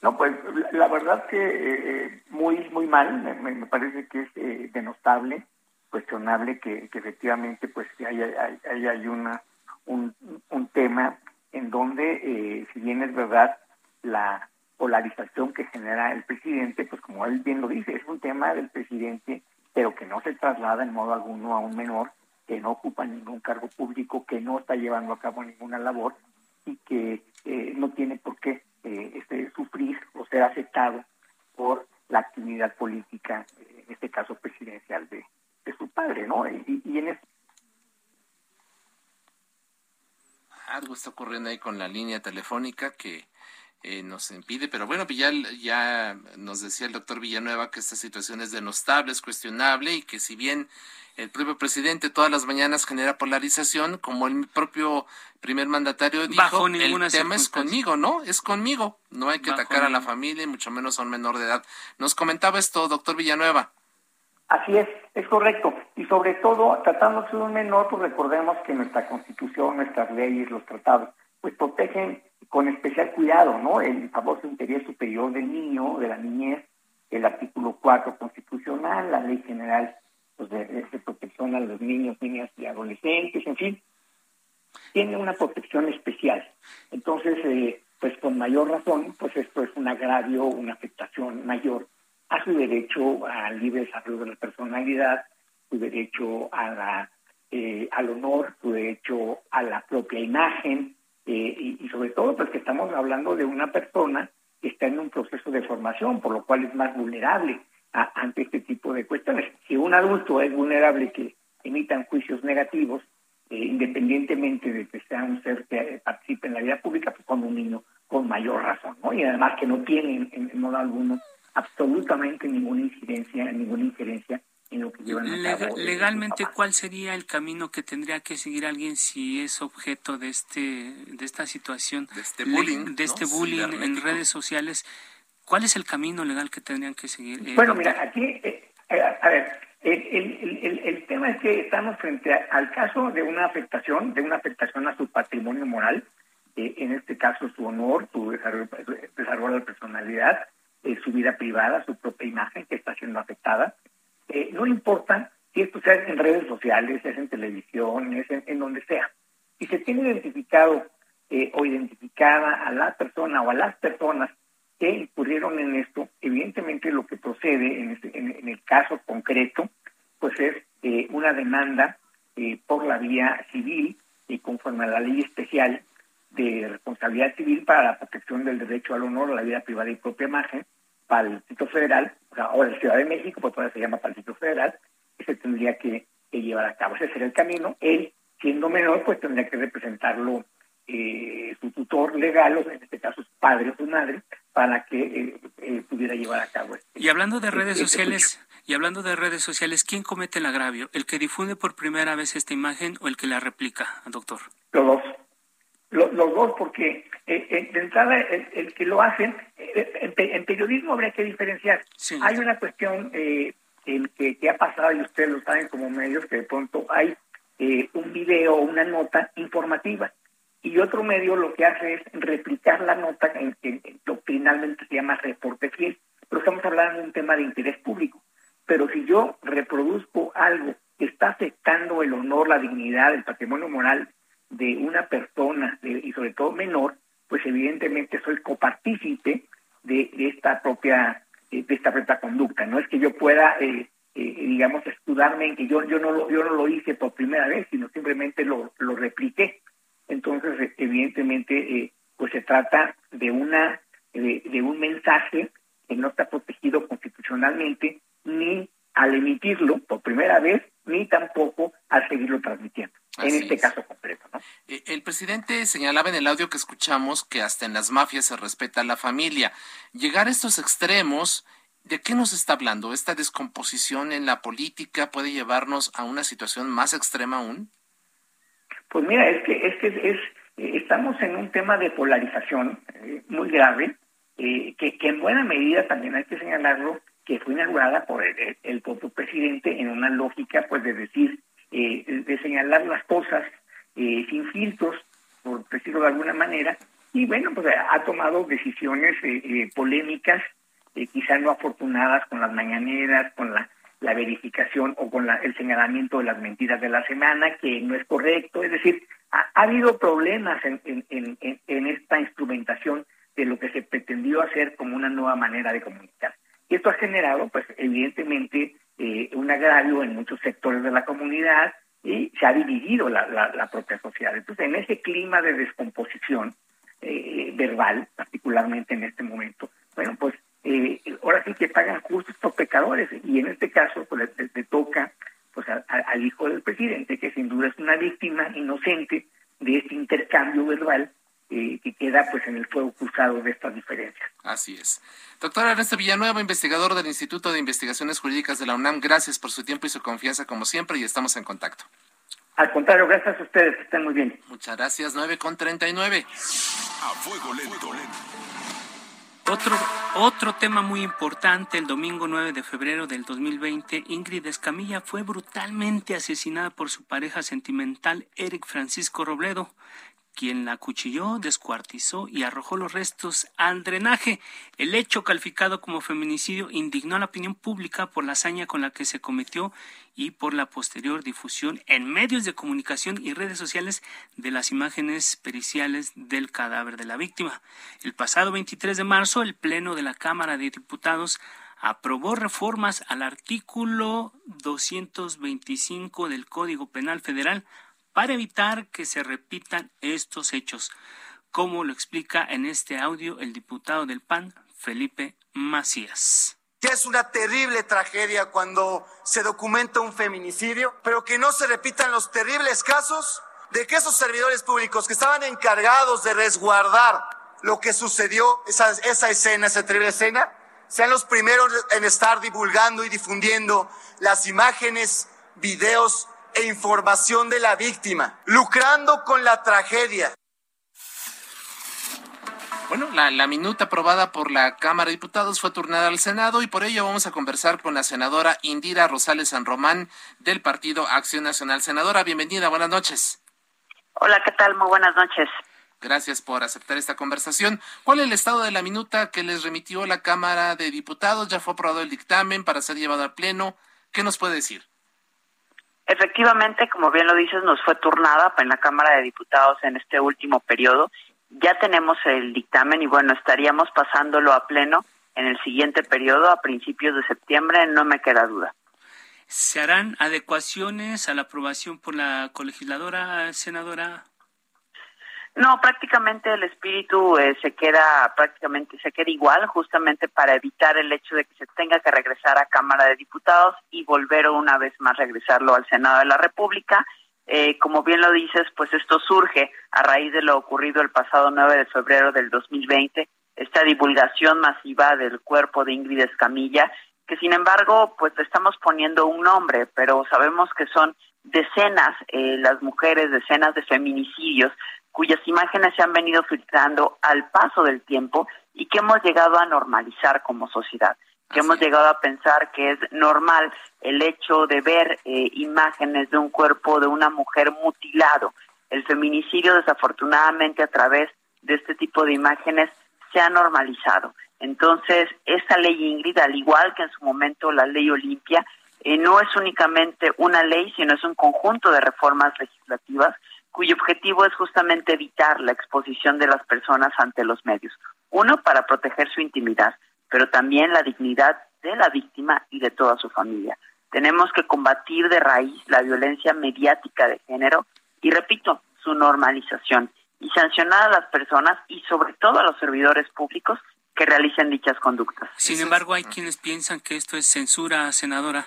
[SPEAKER 9] No, pues la verdad que eh, muy muy mal, me, parece que es eh, denostable, cuestionable que, efectivamente pues haya, hay, hay una un, un tema en donde, eh, si bien es verdad, la polarización que genera el presidente, pues como él bien lo dice, es un tema del presidente, pero que no se traslada en modo alguno a un menor, que no ocupa ningún cargo público, que no está llevando a cabo ninguna labor y que eh, no tiene por qué eh, este, sufrir o ser aceptado por la actividad política, en este caso presidencial de, de su padre, ¿no? Y, y en este
[SPEAKER 3] algo está ocurriendo ahí con la línea telefónica que eh, nos impide, pero bueno, pues ya, ya nos decía el doctor Villanueva que esta situación es denostable, es cuestionable y que si bien el propio presidente todas las mañanas genera polarización, como el propio primer mandatario dijo, el tema es conmigo, ¿no? Es conmigo, no hay que atacar a la familia y mucho menos a un menor de edad. Nos comentaba esto, doctor Villanueva.
[SPEAKER 9] Así es, es correcto. Y sobre todo, tratándose de un menor, pues recordemos que nuestra constitución, nuestras leyes, los tratados, pues protegen con especial cuidado, ¿no? El famoso interés superior del niño, de la niñez, el artículo 4 constitucional, la ley general pues, de, protección a los niños, niñas y adolescentes, en fin, tiene una protección especial. Entonces, eh, pues con mayor razón, pues esto es un agravio, una afectación mayor a su derecho al libre desarrollo de la personalidad, su derecho a la, eh, al honor, su derecho a la propia imagen eh, y, sobre todo pues que estamos hablando de una persona que está en un proceso de formación, por lo cual es más vulnerable ante este tipo de cuestiones. Si un adulto es vulnerable que emitan juicios negativos, eh, independientemente de que sea un ser que participe en la vida pública, pues con un niño con mayor razón, ¿no? Y además que no tiene en modo alguno absolutamente ninguna incidencia, ninguna injerencia en lo que llevan a cabo.
[SPEAKER 2] Legalmente, ¿cuál sería el camino que tendría que seguir alguien si es objeto de este de esta situación
[SPEAKER 3] de este bullying,
[SPEAKER 2] de este bullying en redes sociales? ¿Cuál es el camino legal que tendrían que seguir?
[SPEAKER 9] Eh, bueno, mira, aquí, eh, eh, a ver, el, el, el, tema es que estamos frente al caso de una afectación, de una afectación a su patrimonio moral, en este caso su honor, su desarrollo, desarrollo de la personalidad, eh, su vida privada, su propia imagen que está siendo afectada. Eh, no importa si esto sea en redes sociales, es en televisión, es en, donde sea. Si se tiene identificado eh, o identificada a la persona o a las personas que incurrieron en esto, evidentemente lo que procede en, este, en, el caso concreto, pues es una demanda por la vía civil y conforme a la ley especial de responsabilidad civil para la protección del derecho al honor, la vida privada y propia imagen, para el Distrito Federal, o sea, o la Ciudad de México, pues todavía se llama para el Distrito Federal, que se tendría que, llevar a cabo. Ese sería el camino. Él, siendo menor, pues tendría que representarlo eh, su tutor legal, o en este caso su padre o su madre, para que eh, eh, pudiera llevar a cabo este.
[SPEAKER 2] Y hablando de redes este sociales, y hablando de redes sociales, ¿quién comete el agravio? ¿El que difunde por primera vez esta imagen o el que la replica, doctor?
[SPEAKER 9] Los dos los, dos, porque eh, eh, de entrada el, que lo hacen, eh, en, periodismo habría que diferenciar. Hay una cuestión eh, que, que, ha pasado, y ustedes lo saben como medios, que de pronto hay un video o una nota informativa, y otro medio lo que hace es replicar la nota en que doctrinalmente se llama reporte fiel, pero estamos hablando de un tema de interés público. Pero si yo reproduzco algo que está afectando el honor, la dignidad, el patrimonio moral de una persona y sobre todo menor, pues evidentemente soy copartícipe de, esta propia de esta propia conducta. No es que yo pueda, eh, eh, digamos, escudarme en que yo yo no lo, yo no lo hice por primera vez, sino simplemente lo, lo repliqué. Entonces, eh, evidentemente, pues se trata de una de un mensaje que no está protegido constitucionalmente ni al emitirlo por primera vez, ni tampoco al seguirlo transmitiendo en este caso concreto. ¿no?
[SPEAKER 3] Eh, el presidente señalaba en el audio que escuchamos que hasta en las mafias se respeta a la familia. Llegar a estos extremos, ¿de qué nos está hablando? ¿Esta descomposición en la política puede llevarnos a una situación más extrema aún?
[SPEAKER 9] Pues mira, es que, es que es, eh, estamos en un tema de polarización eh, muy grave, que, que, en buena medida también hay que señalarlo, que fue inaugurada por el, el propio presidente en una lógica pues de decir eh, de señalar las cosas eh, sin filtros, por decirlo de alguna manera, y bueno, pues ha tomado decisiones eh, polémicas, quizá no afortunadas con las mañaneras, con la la verificación o con el señalamiento de las mentiras de la semana, que no es correcto. Es decir, ha, habido problemas en, en, en, esta instrumentación de lo que se pretendió hacer como una nueva manera de comunicar. Y esto ha generado, pues, evidentemente, eh, un agravio en muchos sectores de la comunidad y se ha dividido la, la, propia sociedad. Entonces, en ese clima de descomposición eh, verbal, particularmente en este momento, bueno, pues eh, ahora sí que pagan justos por pecadores y en este caso pues le, toca pues al hijo del presidente que sin duda es una víctima inocente de este intercambio verbal eh, que queda pues en el fuego cruzado de estas diferencias.
[SPEAKER 3] Así es. Doctor Ernesto Villanueva, investigador del Instituto de Investigaciones Jurídicas de la UNAM, gracias por su tiempo y su confianza como siempre y estamos en contacto.
[SPEAKER 9] Al contrario, gracias a ustedes, que estén muy bien.
[SPEAKER 3] Muchas gracias, 9 con 39.
[SPEAKER 1] A fuego lento.
[SPEAKER 2] Otro, otro tema muy importante, el domingo 9 de febrero del 2020, Ingrid Escamilla fue brutalmente asesinada por su pareja sentimental, Eric Francisco Robledo quien la acuchilló, descuartizó y arrojó los restos al drenaje. El hecho calificado como feminicidio indignó a la opinión pública por la hazaña con la que se cometió y por la posterior difusión en medios de comunicación y redes sociales de las imágenes periciales del cadáver de la víctima. El pasado 23 de marzo, el Pleno de la Cámara de Diputados aprobó reformas al artículo 225 del Código Penal Federal para evitar que se repitan estos hechos, como lo explica en este audio el diputado del PAN, Felipe Macías.
[SPEAKER 10] Que es una terrible tragedia cuando se documenta un feminicidio, pero que no se repitan los terribles casos de que esos servidores públicos que estaban encargados de resguardar lo que sucedió, esa, esa escena, esa terrible escena, sean los primeros en estar divulgando y difundiendo las imágenes, videos e información de la víctima, lucrando con la tragedia.
[SPEAKER 3] Bueno, la, minuta aprobada por la Cámara de Diputados fue turnada al Senado y por ello vamos a conversar con la senadora Indira Rosales San Román del Partido Acción Nacional. Senadora, bienvenida, buenas noches.
[SPEAKER 11] Hola, ¿qué tal? Muy buenas noches.
[SPEAKER 3] Gracias por aceptar esta conversación. ¿Cuál es el estado de la minuta que les remitió la Cámara de Diputados? ¿Ya fue aprobado el dictamen para ser llevado al Pleno? ¿Qué nos puede decir?
[SPEAKER 11] Efectivamente, como bien lo dices, nos fue turnada en la Cámara de Diputados en este último periodo. Ya tenemos el dictamen y bueno, estaríamos pasándolo a pleno en el siguiente periodo, a principios de septiembre, no me queda duda.
[SPEAKER 2] ¿Se harán adecuaciones a la aprobación por la colegisladora, senadora?
[SPEAKER 11] No, prácticamente el espíritu eh, se queda prácticamente se queda igual, justamente para evitar el hecho de que se tenga que regresar a Cámara de Diputados y volver una vez más regresarlo al Senado de la República. Eh, como bien lo dices, pues esto surge a raíz de lo ocurrido el pasado 9 de febrero del 2020, esta divulgación masiva del cuerpo de Ingrid Escamilla, que sin embargo, pues le estamos poniendo un nombre, pero sabemos que son decenas eh, las mujeres, decenas de feminicidios cuyas imágenes se han venido filtrando al paso del tiempo y que hemos llegado a normalizar como sociedad, que hemos llegado a pensar que es normal el hecho de ver eh, imágenes de un cuerpo de una mujer mutilado. El feminicidio desafortunadamente a través de este tipo de imágenes se ha normalizado. Entonces, esta ley Ingrid, al igual que en su momento la ley Olimpia, eh, no es únicamente una ley, sino es un conjunto de reformas legislativas cuyo objetivo es justamente evitar la exposición de las personas ante los medios. Uno, para proteger su intimidad, pero también la dignidad de la víctima y de toda su familia. Tenemos que combatir de raíz la violencia mediática de género y, repito, su normalización y sancionar a las personas y sobre todo a los servidores públicos que realicen dichas conductas.
[SPEAKER 2] Sin embargo, hay quienes piensan que esto es censura, senadora,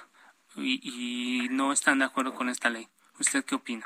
[SPEAKER 2] y, y no están de acuerdo con esta ley. ¿Usted qué opina?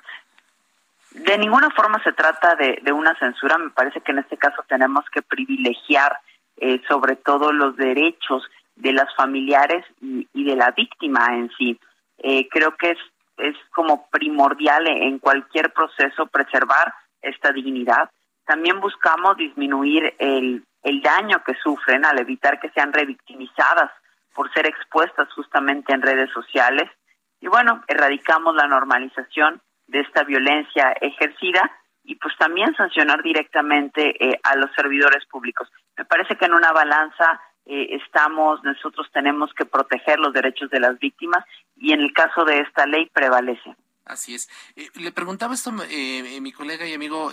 [SPEAKER 11] De ninguna forma se trata de, una censura. Me parece que en este caso tenemos que privilegiar eh, sobre todo los derechos de las familiares y, de la víctima en sí. Eh, creo que es, es como primordial en cualquier proceso preservar esta dignidad. También buscamos disminuir el, el daño que sufren al evitar que sean revictimizadas por ser expuestas justamente en redes sociales. Y bueno, erradicamos la normalización de esta violencia ejercida y pues también sancionar directamente eh, a los servidores públicos. Me parece que en una balanza eh, estamos, nosotros tenemos que proteger los derechos de las víctimas y en el caso de esta ley prevalece.
[SPEAKER 3] Así es. Eh, le preguntaba esto eh, mi colega y amigo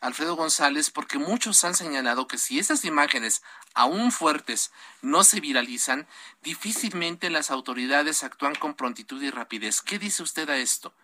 [SPEAKER 3] Alfredo González, porque muchos han señalado que si esas imágenes, aún fuertes, no se viralizan, difícilmente las autoridades actúan con prontitud y rapidez. ¿Qué dice usted a esto?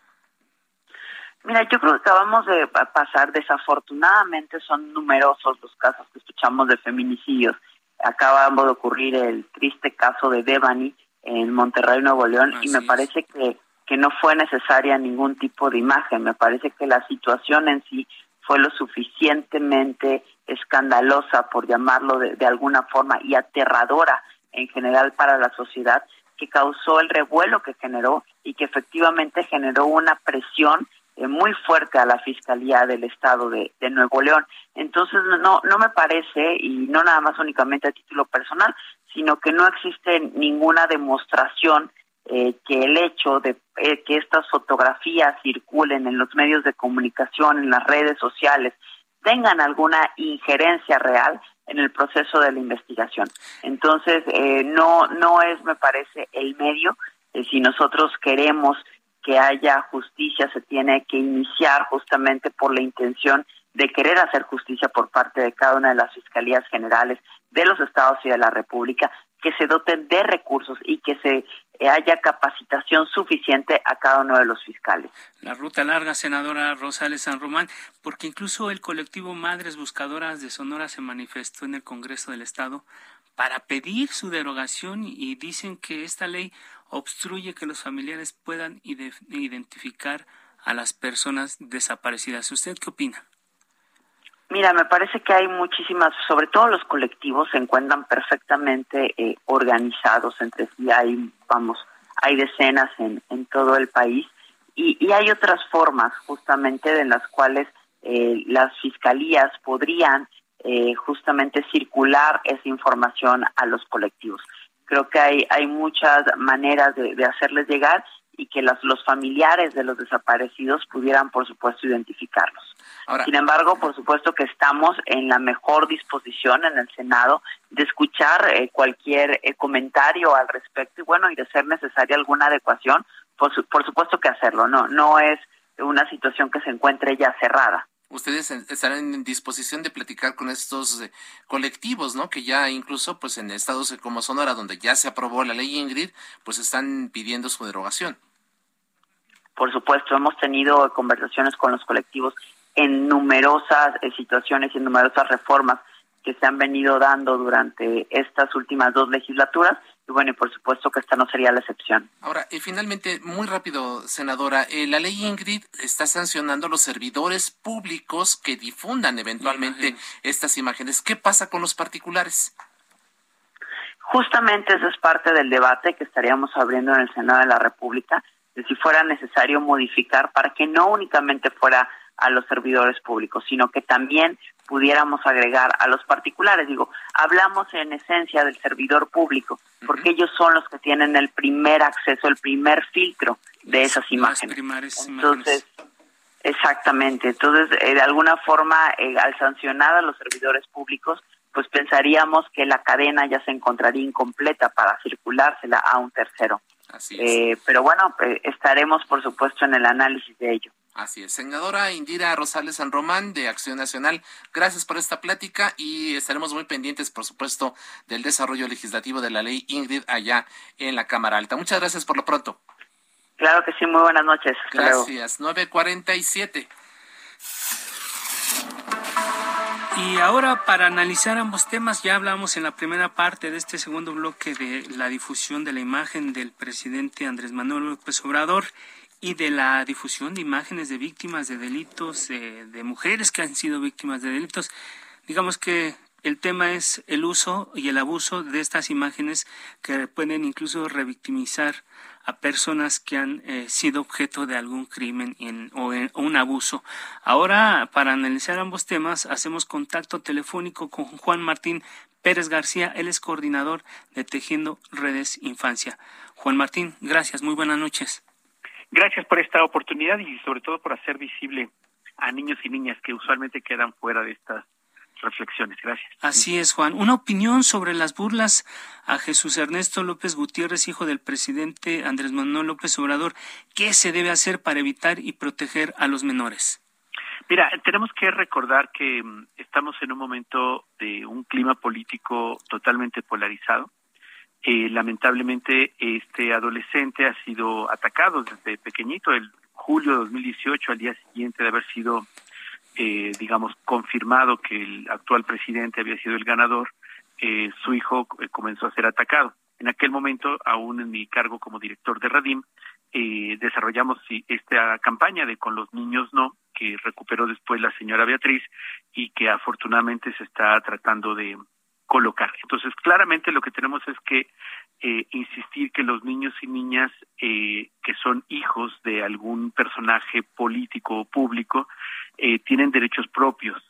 [SPEAKER 11] Mira, yo creo que acabamos de pasar, desafortunadamente son numerosos los casos que escuchamos de feminicidios. Acabamos de ocurrir el triste caso de Devani en Monterrey, Nuevo León, y me parece que, que no fue necesaria ningún tipo de imagen. Me parece que la situación en sí fue lo suficientemente escandalosa, por llamarlo de, de alguna forma, y aterradora en general para la sociedad, que causó el revuelo que generó y que efectivamente generó una presión eh, muy fuerte a la Fiscalía del Estado de, Nuevo León. Entonces, no, no me parece, y no nada más únicamente a título personal, sino que no existe ninguna demostración eh, que el hecho de eh, que estas fotografías circulen en los medios de comunicación, en las redes sociales, tengan alguna injerencia real en el proceso de la investigación. Entonces, no, no es, me parece, el medio. si nosotros queremos que haya justicia se tiene que iniciar justamente por la intención de querer hacer justicia por parte de cada una de las fiscalías generales de los estados y de la República, que se doten de recursos y que se haya capacitación suficiente a cada uno de los fiscales.
[SPEAKER 2] La ruta larga, senadora Rosales San Román, porque incluso el colectivo Madres Buscadoras de Sonora se manifestó en el Congreso del Estado para pedir su derogación y dicen que esta ley obstruye que los familiares puedan identificar a las personas desaparecidas. ¿Usted qué opina?
[SPEAKER 11] Mira, me parece que hay muchísimas, sobre todo los colectivos se encuentran perfectamente eh, organizados entre sí. Hay, vamos, hay decenas en, en todo el país y, y, hay otras formas justamente de las cuales eh, las fiscalías podrían eh, justamente circular esa información a los colectivos. Creo que hay, hay muchas maneras de, hacerles llegar y que las, los familiares de los desaparecidos pudieran, por supuesto, identificarlos. Sin embargo, por supuesto que estamos en la mejor disposición en el Senado de escuchar eh, cualquier eh, comentario al respecto y bueno, y de ser necesaria alguna adecuación, por, por supuesto que hacerlo. No, no es una situación que se encuentre ya cerrada
[SPEAKER 3] ustedes estarán en disposición de platicar con estos eh, colectivos, ¿no? Que ya incluso, pues en estados como Sonora, donde ya se aprobó la ley Ingrid, pues están pidiendo su derogación.
[SPEAKER 11] Por supuesto, hemos tenido conversaciones con los colectivos en numerosas eh, situaciones y en numerosas reformas que se han venido dando durante estas últimas dos legislaturas y bueno, y por supuesto que esta no sería la excepción.
[SPEAKER 3] Ahora, y finalmente, muy rápido, senadora, eh, la ley Ingrid está sancionando a los servidores públicos que difundan eventualmente estas imágenes. ¿Qué pasa con los particulares?
[SPEAKER 11] Justamente eso es parte del debate que estaríamos abriendo en el Senado de la República, de si fuera necesario modificar para que no únicamente fuera a los servidores públicos, sino que también pudiéramos agregar a los particulares. Digo, hablamos en esencia del servidor público, porque ellos son los que tienen el primer acceso, el primer filtro de esas imágenes. Entonces, exactamente. Entonces, eh, de alguna forma, eh, al sancionar a los servidores públicos, pues pensaríamos que la cadena ya se encontraría incompleta para circulársela a un tercero. Eh, pero bueno, estaremos, por supuesto, en el análisis de ello.
[SPEAKER 3] Así es. Senadora Indira Rosales San Román de Acción Nacional, gracias por esta plática y estaremos muy pendientes, por supuesto, del desarrollo legislativo de la ley Ingrid allá en la Cámara Alta. Muchas gracias por lo pronto.
[SPEAKER 11] Claro que sí, muy buenas noches.
[SPEAKER 3] gracias. 947.
[SPEAKER 2] Y ahora para analizar ambos temas, ya hablamos en la primera parte de este segundo bloque de la difusión de la imagen del presidente Andrés Manuel López Obrador y de la difusión de imágenes de víctimas de delitos, de mujeres que han sido víctimas de delitos. Digamos que el tema es el uso y el abuso de estas imágenes que pueden incluso revictimizar a personas que han eh, sido objeto de algún crimen o, un abuso. Ahora, para analizar ambos temas, hacemos contacto telefónico con Juan Martín Pérez García, él es coordinador de Tejiendo Redes Infancia. Juan Martín, gracias, muy buenas noches.
[SPEAKER 12] Gracias por esta oportunidad y sobre todo por hacer visible a niños y niñas que usualmente quedan fuera de estas reflexiones. Gracias.
[SPEAKER 2] Así es, Juan. Una opinión sobre las burlas a Jesús Ernesto López Gutiérrez, hijo del presidente Andrés Manuel López Obrador. ¿Qué se debe hacer para evitar y proteger a los menores?
[SPEAKER 12] Mira, tenemos que recordar que mm, estamos en un momento de un clima político totalmente polarizado. Eh, lamentablemente, este adolescente ha sido atacado desde pequeñito, el julio de 2018, al día siguiente de haber sido, eh, digamos, confirmado que el actual presidente había sido el ganador, eh, su hijo comenzó a ser atacado. En aquel momento, aún en mi cargo como director de Radim, desarrollamos esta campaña de Con los niños no, que recuperó después la señora Beatriz y que afortunadamente se está tratando de colocar. Entonces, claramente lo que tenemos es que eh, insistir que los niños y niñas eh, que son hijos de algún personaje político o público eh, tienen derechos propios,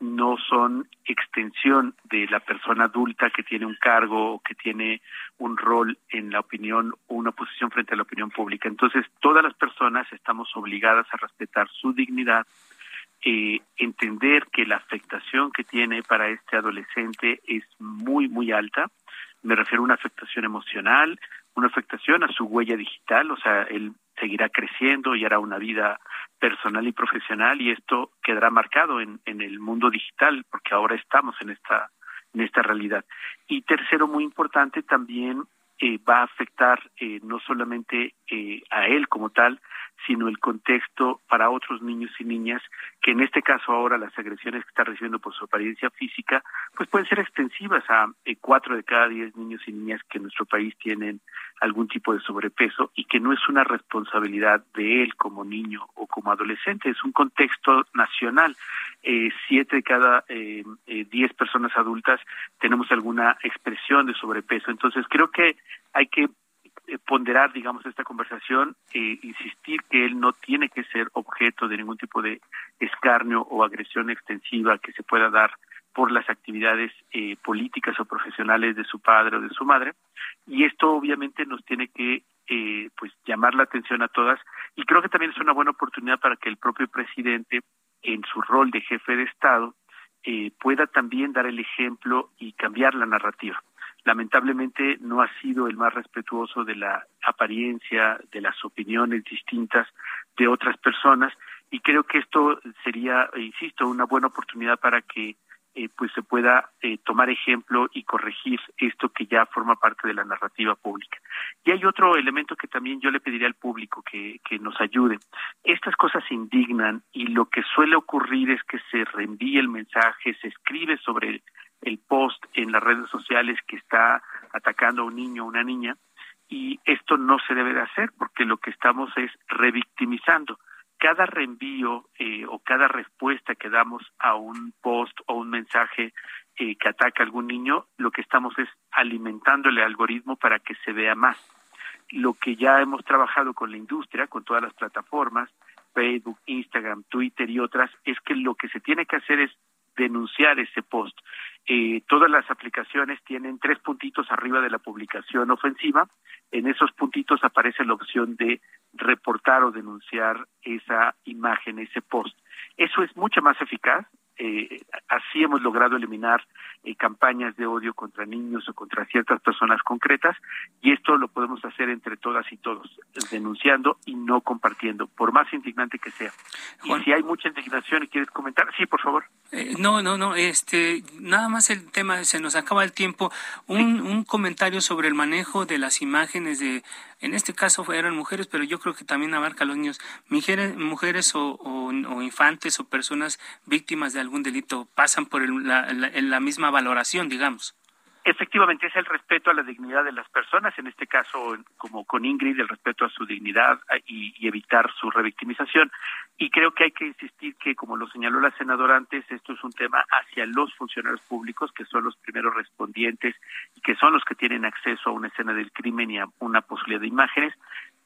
[SPEAKER 12] no son extensión de la persona adulta que tiene un cargo o que tiene un rol en la opinión o una posición frente a la opinión pública. Entonces, todas las personas estamos obligadas a respetar su dignidad, eh, entender que la afectación que tiene para este adolescente es muy, muy alta. Me refiero a una afectación emocional, una afectación a su huella digital, o sea, él seguirá creciendo y hará una vida personal y profesional y esto quedará marcado en, en el mundo digital porque ahora estamos en esta en esta realidad. Y tercero, muy importante, también eh, va a afectar eh, no solamente eh, a él como tal, sino el contexto para otros niños y niñas, que en este caso ahora las agresiones que está recibiendo por su apariencia física, pues pueden ser extensivas a eh, cuatro de cada diez niños y niñas que en nuestro país tienen algún tipo de sobrepeso y que no es una responsabilidad de él como niño o como adolescente, es un contexto nacional. Eh, siete de cada eh, eh, diez personas adultas tenemos alguna expresión de sobrepeso. Entonces creo que hay que eh, ponderar, digamos, esta conversación, eh, insistir que él no tiene que ser objeto de ningún tipo de escarnio o agresión extensiva que se pueda dar por las actividades eh, políticas o profesionales de su padre o de su madre. Y esto obviamente nos tiene que eh, pues llamar la atención a todas y creo que también es una buena oportunidad para que el propio presidente en su rol de jefe de Estado eh, pueda también dar el ejemplo y cambiar la narrativa lamentablemente no ha sido el más respetuoso de la apariencia, de las opiniones distintas de otras personas y creo que esto sería, insisto, una buena oportunidad para que eh, pues se pueda eh, tomar ejemplo y corregir esto que ya forma parte de la narrativa pública. Y hay otro elemento que también yo le pediría al público que, que nos ayude. Estas cosas indignan y lo que suele ocurrir es que se reenvíe el mensaje, se escribe sobre el post en las redes sociales que está atacando a un niño o una niña y esto no se debe de hacer porque lo que estamos es revictimizando. Cada reenvío eh, o cada respuesta que damos a un post o un mensaje eh, que ataca a algún niño, lo que estamos es alimentando el algoritmo para que se vea más. Lo que ya hemos trabajado con la industria, con todas las plataformas, Facebook, Instagram, Twitter y otras, es que lo que se tiene que hacer es denunciar ese post. Eh, todas las aplicaciones tienen tres puntitos arriba de la publicación ofensiva. En esos puntitos aparece la opción de reportar o denunciar esa imagen, ese post. Eso es mucho más eficaz. Eh, así hemos logrado eliminar eh, campañas de odio contra niños o contra ciertas personas concretas y esto lo podemos hacer entre todas y todos, denunciando y no compartiendo, por más indignante que sea. Y si hay mucha indignación y quieres comentar, sí, por favor.
[SPEAKER 2] Eh, no, no, no, este, nada más el tema, se nos acaba el tiempo. Un, un comentario sobre el manejo de las imágenes de, en este caso eran mujeres, pero yo creo que también abarca a los niños, mujeres, mujeres o, o, o infantes o personas víctimas de algún delito pasan por el, la, la, la misma valoración, digamos.
[SPEAKER 12] Efectivamente, es el respeto a la dignidad de las personas, en este caso, como con Ingrid, el respeto a su dignidad y, evitar su revictimización. Y creo que hay que insistir que, como lo señaló la senadora antes, esto es un tema hacia los funcionarios públicos, que son los primeros respondientes y que son los que tienen acceso a una escena del crimen y a una posibilidad de imágenes.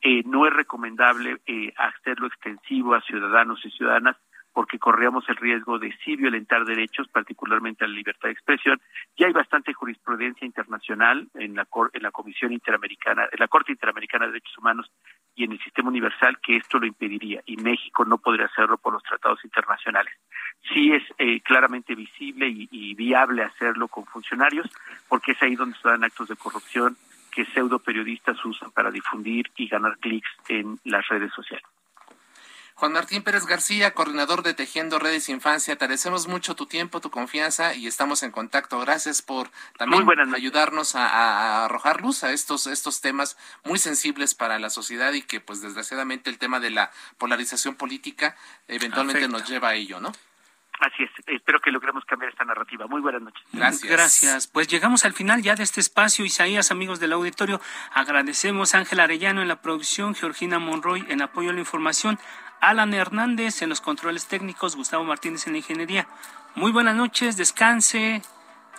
[SPEAKER 12] Eh, no es recomendable eh, hacerlo extensivo a ciudadanos y ciudadanas porque corríamos el riesgo de sí violentar derechos, particularmente la libertad de expresión. Ya hay bastante jurisprudencia internacional en la, en la Comisión Interamericana, en la Corte Interamericana de Derechos Humanos y en el sistema universal que esto lo impediría y México no podría hacerlo por los tratados internacionales. Sí es eh, claramente visible y, y viable hacerlo con funcionarios porque es ahí donde se dan actos de corrupción que pseudo periodistas usan para difundir y ganar clics en las redes sociales.
[SPEAKER 3] Juan Martín Pérez García, coordinador de Tejiendo Redes Infancia, te agradecemos mucho tu tiempo, tu confianza y estamos en contacto. Gracias por también ayudarnos a, arrojar luz a estos, estos temas muy sensibles para la sociedad y que pues desgraciadamente el tema de la polarización política eventualmente nos lleva a ello, ¿no?
[SPEAKER 12] Así es, espero que logremos cambiar esta narrativa. Muy buenas noches.
[SPEAKER 2] Gracias. Gracias. Pues llegamos al final ya de este espacio. Isaías, amigos del auditorio, agradecemos a Ángel Arellano en la producción, Georgina Monroy en apoyo a la información, Alan Hernández en los controles técnicos, Gustavo Martínez en la ingeniería. Muy buenas noches, descanse.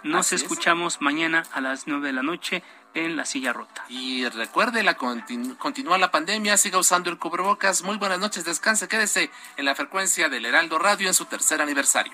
[SPEAKER 2] Nos escuchamos mañana a las nueve de la noche en la silla rota.
[SPEAKER 3] Y recuerde, la continúa la pandemia, siga usando el cubrebocas. Muy buenas noches, descanse, quédese en la frecuencia del Heraldo Radio en su tercer aniversario.